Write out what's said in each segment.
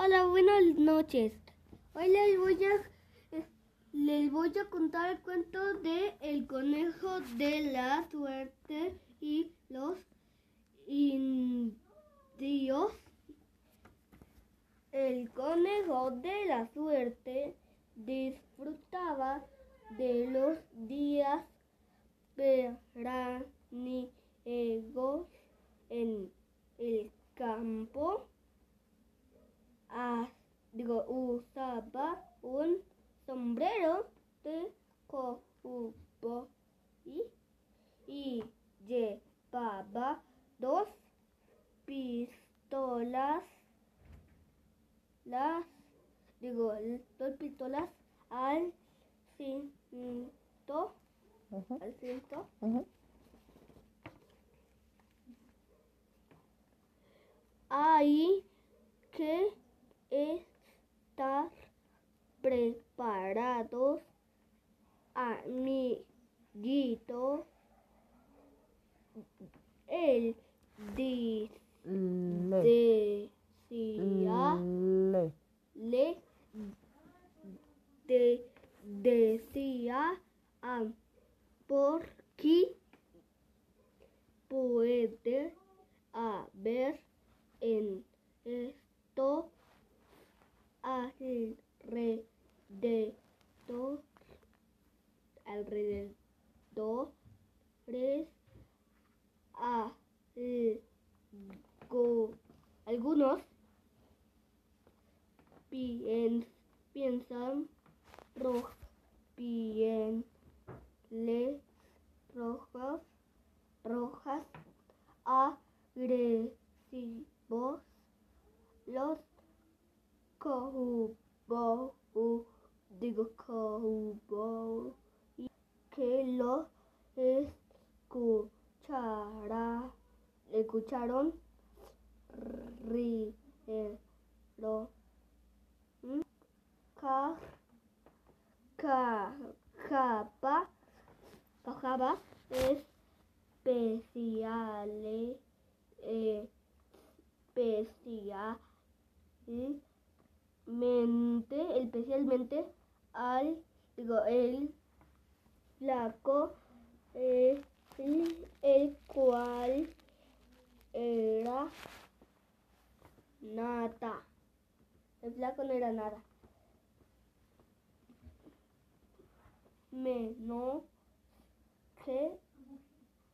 Hola, buenas noches. Hoy les voy a eh, les voy a contar el cuento de El conejo de la suerte y los indios. El conejo de la suerte disfrutaba de los días veraniegos en el campo. Ah, digo, usaba un sombrero de cowboy y llevaba dos pistolas, las, digo, dos pistolas al cinto, al cinto. Hay que estar preparados, amiguito. Él di- Le. decía, Le. le de- decía a Porky puede haber en esto alrededor alrededores algo- algunos pien- piensan rojos pieles rojas rojas agresivos los cowboy digo cowboy que los escuchará escucharon rieron ¿Mm? ca ca capa cajaba especiales especialmente especialmente al digo el flaco eh, el, cual era nada el flaco no era nada menos que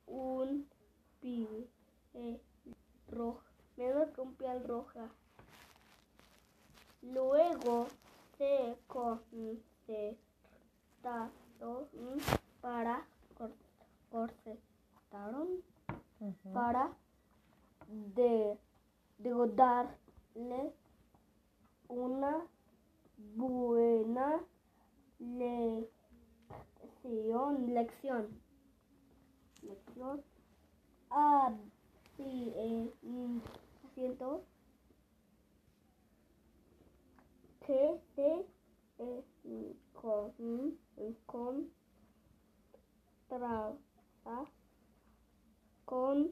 un piel roja, menos que un piel roja. Luego se concertaron para concertaron Ujú. para de, digo, darle una buena lección, lección, lección, así, eh, mm, asiento, que se eh, con, encontraba con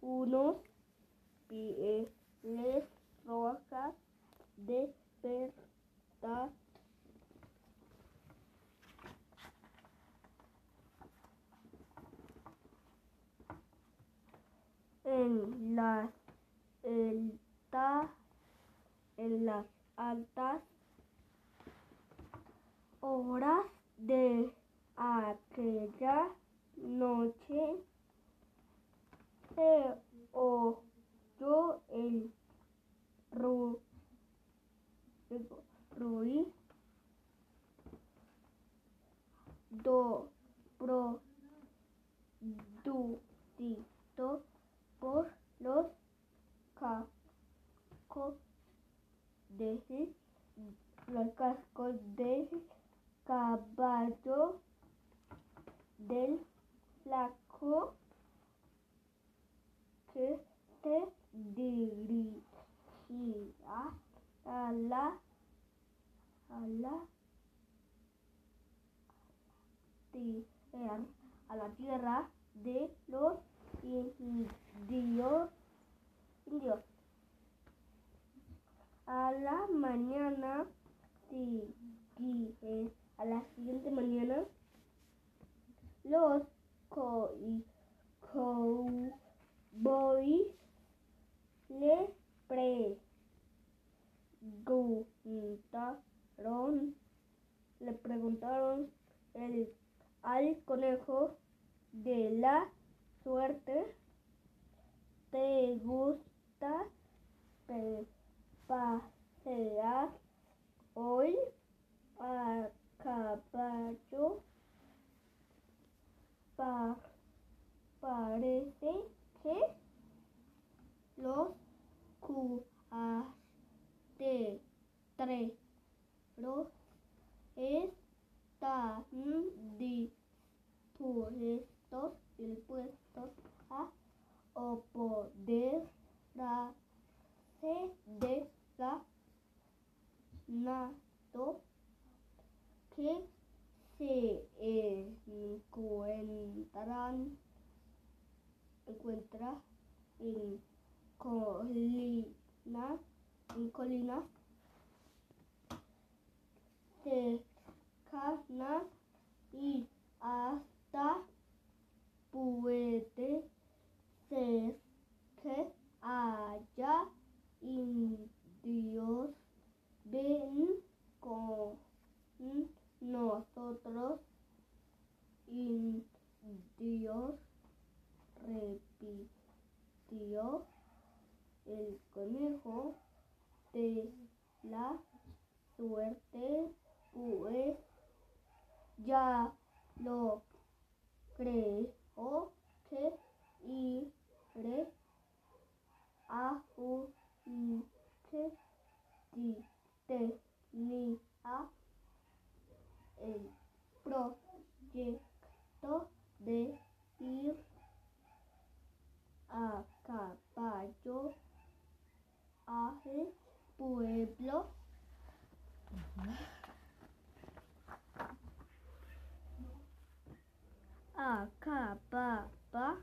unos pieles rojas de verdad. En las en las altas horas de aquella noche se oyó el ru, ruido do, producido por los cascos de los cascos del caballo del flaco que se dirigía a la a la tierra, a la tierra de los indios indios. A la mañana, eh, a la siguiente mañana, los cowboys le preguntaron, le preguntaron el- al conejo de la suerte, ¿te gusta pasear hoy a caballo? Pa- parece que los cuarteteros están dispuestos, dispuestos a apoderarse de ganado que se encuentran encuentra en colinas en colinas cercanas y hasta puede ser que haya indios. Ven con nosotros indios repitió el conejo de la suerte pues ya lo creo que iré a un que tenía el proyecto de ir a caballo al pueblo. Acababa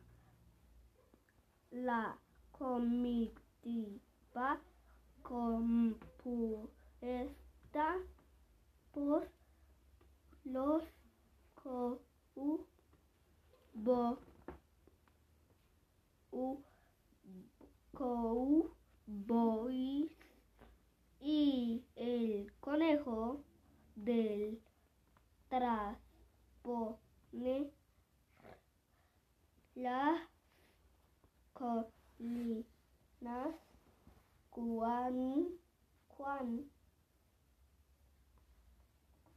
la comitiva compuesta por los co- u- bo- u- cowboys y el conejo del transpone las colinas cuan cuando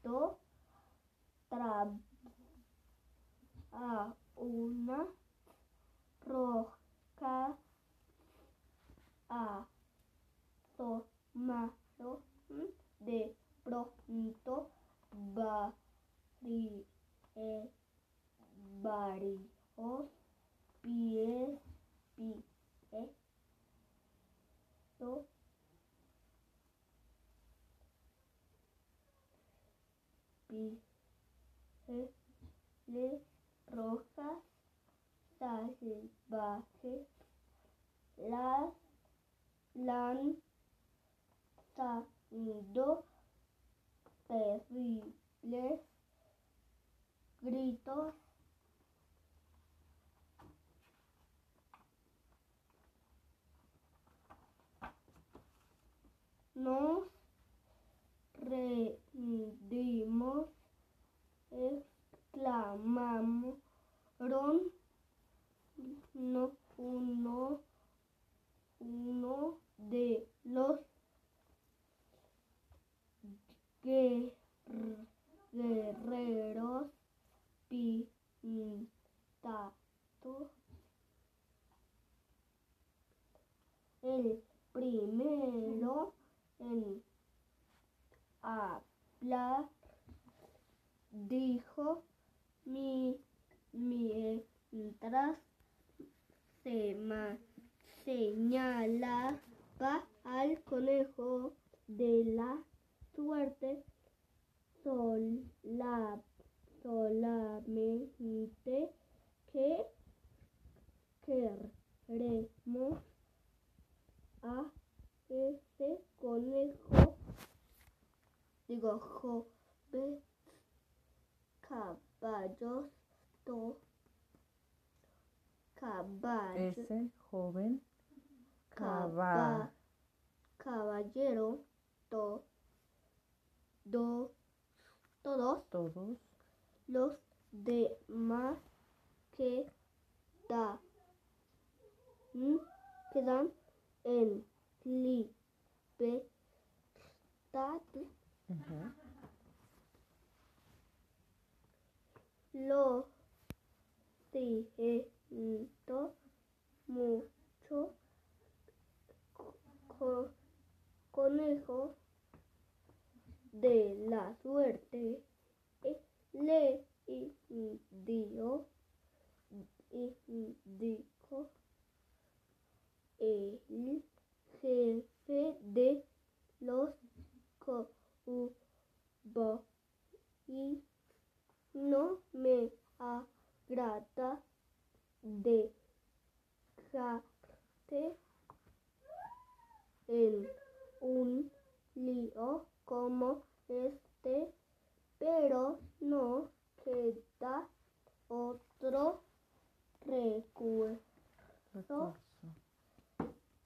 tra a una roca asomaron de pronto eh, varios pies, pies, do- pieles rojas salvajes las lanzando terribles gritos nos rendimos exclamamos no, uno, uno de los guer- guerreros pintados. El primero en hablar dijo mi mientras se ma- señalaba al conejo de la suerte sola, solamente que queremos a ese conejo digo joven, caballos, to, caballo, Ese joven caba- caba, caballero, to, do, todos todos. los demás que da, mm, quedan en libertad. Ujú, lo siento mucho. Co- conejo de la suerte eh, le dio indicó el jefe de los cowboys y no me agrada dejarte en un lío como este, pero no queda otro recurso. recurso.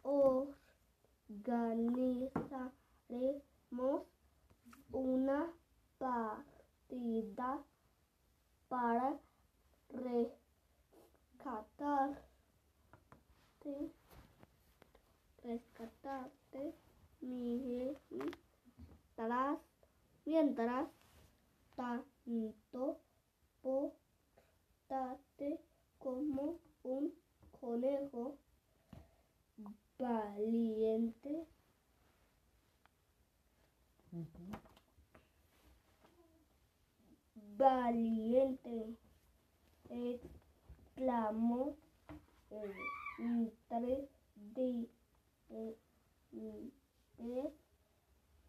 Organizaremos una partida para rescatarte, rescatarte mientras, mientras tanto portate como un conejo valiente. Ujú. valiente, exclamó el entre de eh, de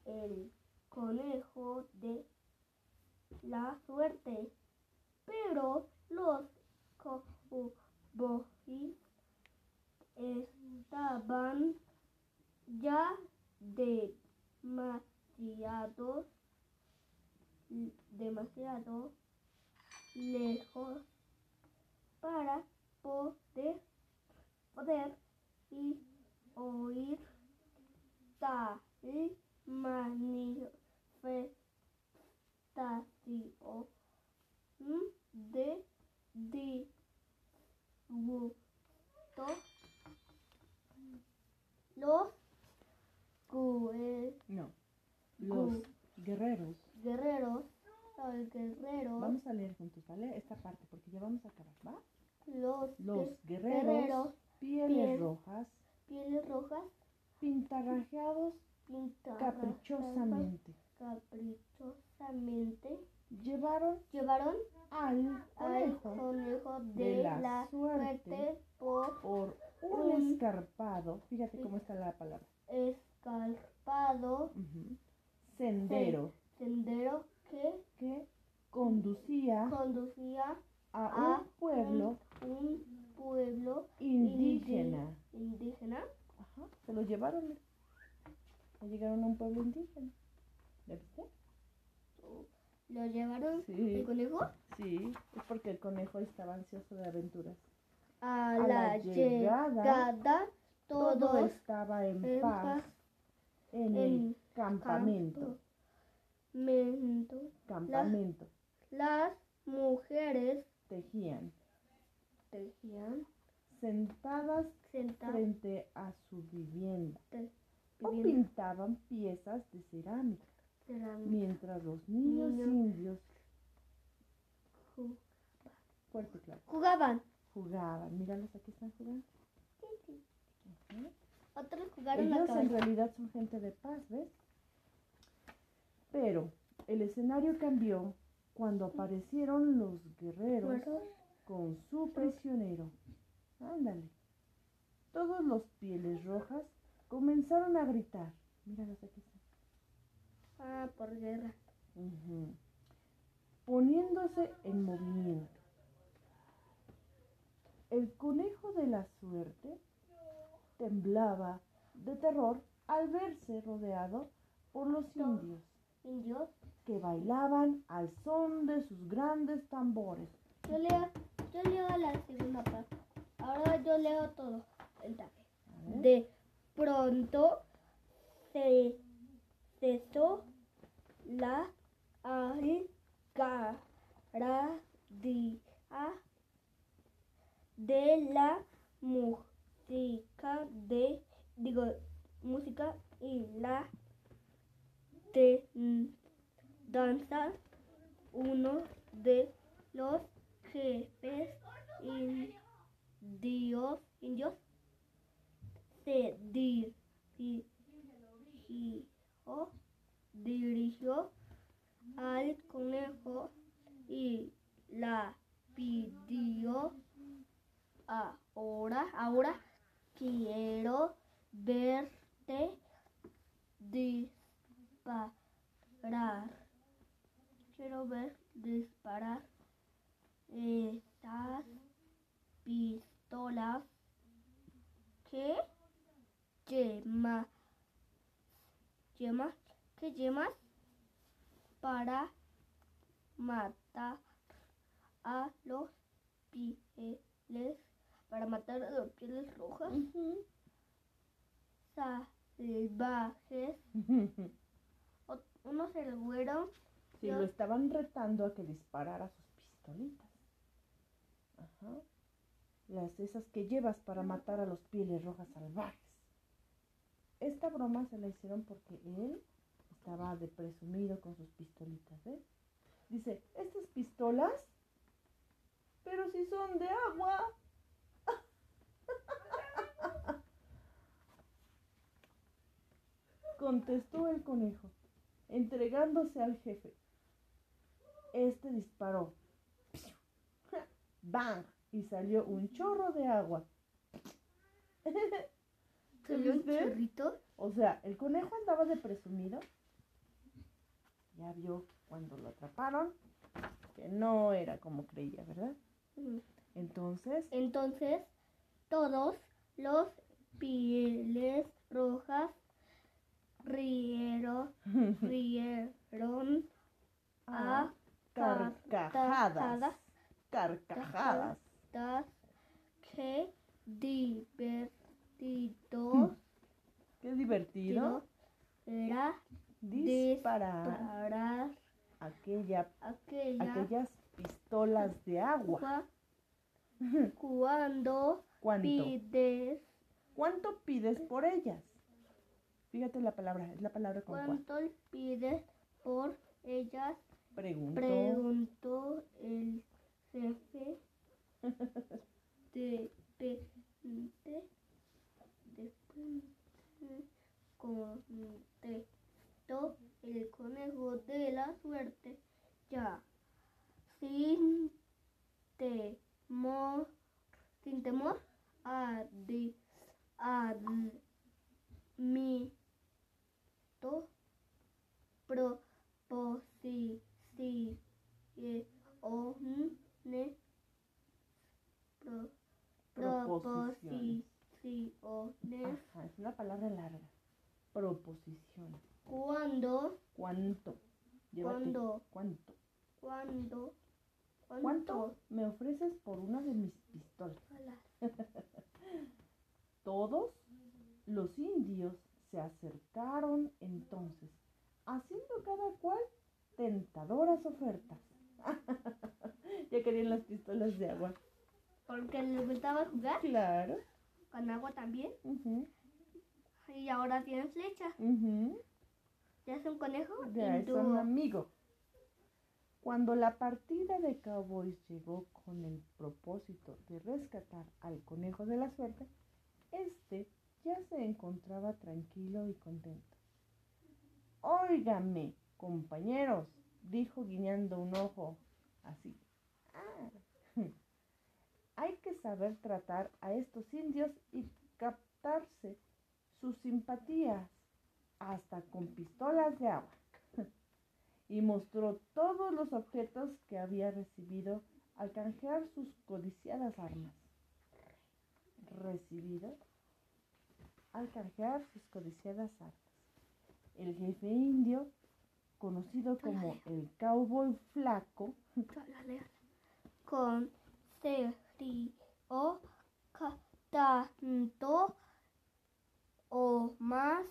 el conejo de la suerte. Pero los cowboys estaban ya demasiados demasiado lejos para poder poder y oír tal manifestación de disgusto los No, los guerreros. guerreros los guerreros Vamos a leer juntos, ¿vale? Esta parte, porque ya vamos a acabar, ¿va? los, Los gue- guerreros, guerreros, pieles piel- rojas, pieles rojas. Pintarrajeados pintadas caprichosamente, caprichosamente. Llevaron llevaron al al conejo de, de la la, suerte. por por un un- escarpado, fíjate cómo está la palabra, escarpado sendero. Sendero que que conducía conducía a a un pueblo un pueblo indígena. indígena Ajá, se lo llevaron. llegaron a un pueblo indígena. ¿Ya viste? lo llevaron Sí. el conejo Sí, es porque el conejo estaba ansioso de aventuras. a, A la, llegada, Todo estaba en en paz paz en en el campamento. campamento. Campamento. Las mujeres Tejían tejían sentadas sentadas frente a su vivienda o pintaban piezas de cerámica, cerámica. mientras los niños Niños. indios, Ju- fuerte claro, Jugaban. jugaban. Míralos, aquí están jugando. Ujú. Otros jugaron Ellos en realidad son gente de paz, ¿ves? Pero el escenario cambió cuando aparecieron los guerreros con su prisionero. Ándale. Todos los pieles rojas comenzaron a gritar. Míralos aquí están. Ah, por guerra. Poniéndose en movimiento. El conejo de la suerte temblaba de terror al verse rodeado por los indios indios que bailaban al son de sus grandes tambores. Yo leo, yo leo la segunda parte. Ahora yo leo todo el. De pronto se cesó la algarabía de la música de digo música y la de danza uno de los jefes indios indios se dirigió, dirigió al conejo y la pidió ahora, ahora quiero verte disparar. Quiero ver disparar esas pistolas que llama, llamas, que llamas para matar a los pieles, para matar a los pieles rojas, salvajes. Unos se lo fueron, Sí, Yo- lo estaban retando a que disparara sus pistolitas. Ajá. Las esas que llevas para matar a los pieles rojas salvajes. Esta broma se la hicieron porque él estaba de presumido con sus pistolitas, ¿ves? Dice, estas pistolas, pero si son de agua. Contestó el conejo, entregándose al jefe. Este disparó. ¡Bang! Y salió un chorro de agua. salió un chorrito. O sea, el conejo andaba de presumido. Ya vio cuando lo atraparon que no era como creía, ¿verdad? Mm. Entonces, Entonces, todos los pieles rojas rieron, rieron a carcajadas. Carcajadas. carcajadas. Qué divertido Qué divertido era disparar disparar aquella, aquella aquellas pistolas de agua. cuando ¿Cuánto? pides ¿Cuánto pides por ellas? Fíjate la palabra, es la palabra con cuál. cuánto pides por ellas Pregunto. preguntó el jefe de repente de contestó el conejo de la suerte ya sin temor sin temor adi- admito proposiciones pro- Proposiciones. proposiciones Ajá, es una palabra larga. Proposición. cuando ¿Cuánto? Llévate. Cuando. ¿Cuánto? cuando ¿Cuánto me ofreces por una de mis pistolas? Todos los indios se acercaron entonces, haciendo cada cual tentadoras ofertas. ya querían las pistolas de agua. porque les gustaba jugar Claro. con agua también y ahora tienen flecha ya es un conejo Ya es un amigo. Cuando la partida de cowboys llegó con el propósito de rescatar al conejo de la suerte, este ya se encontraba tranquilo y contento. Óigame, compañeros, dijo guiñando un ojo así. "Ah, Hay que saber tratar a estos indios y captarse sus simpatías hasta con pistolas de agua. y mostró todos los objetos que había recibido al canjear sus codiciadas armas. Recibido al canjear sus codiciadas armas. El jefe indio conocido como el cowboy flaco, con serio tanto o más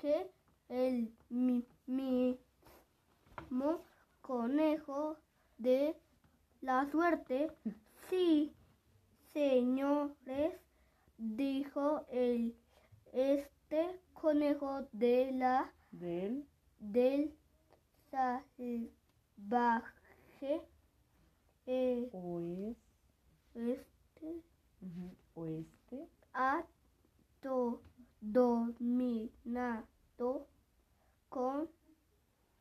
que el mi- mismo conejo de la suerte. Sí, señores, dijo el este conejo de la del del salvaje eh, oes- este ujú, oeste, ha do- dominado con,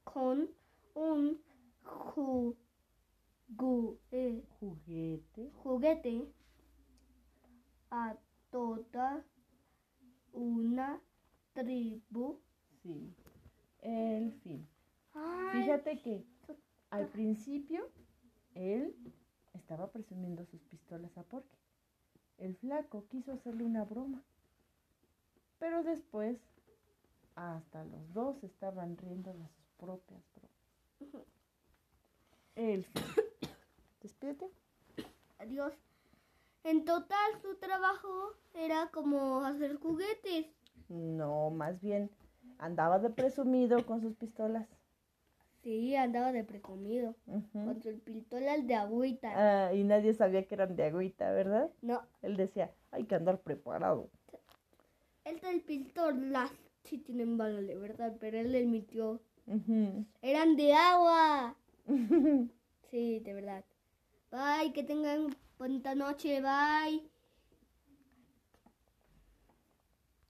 con un ju- gu- eh, juguete, juguete. A toda una tribu. sí, el fin. Ay, Fíjate que al principio él estaba presumiendo sus pistolas a Porky. El flaco quiso hacerle una broma, pero después hasta los dos estaban riendo de sus propias bromas. El fin. Despídete. Adiós. En total su trabajo era como hacer juguetes. No, más bien andaba de presumido con sus pistolas. Sí, andaba de precomido. Ujú. Con sus pistolas de agüita. Ah, y nadie sabía que eran de agüita, ¿verdad? No, Él decía, hay que andar preparado. el del pistolas sí tienen balas de verdad, pero él le mintió. Ujú. Eran de agua. Sí, de verdad. Bye, que tengan bonita noche. Bye.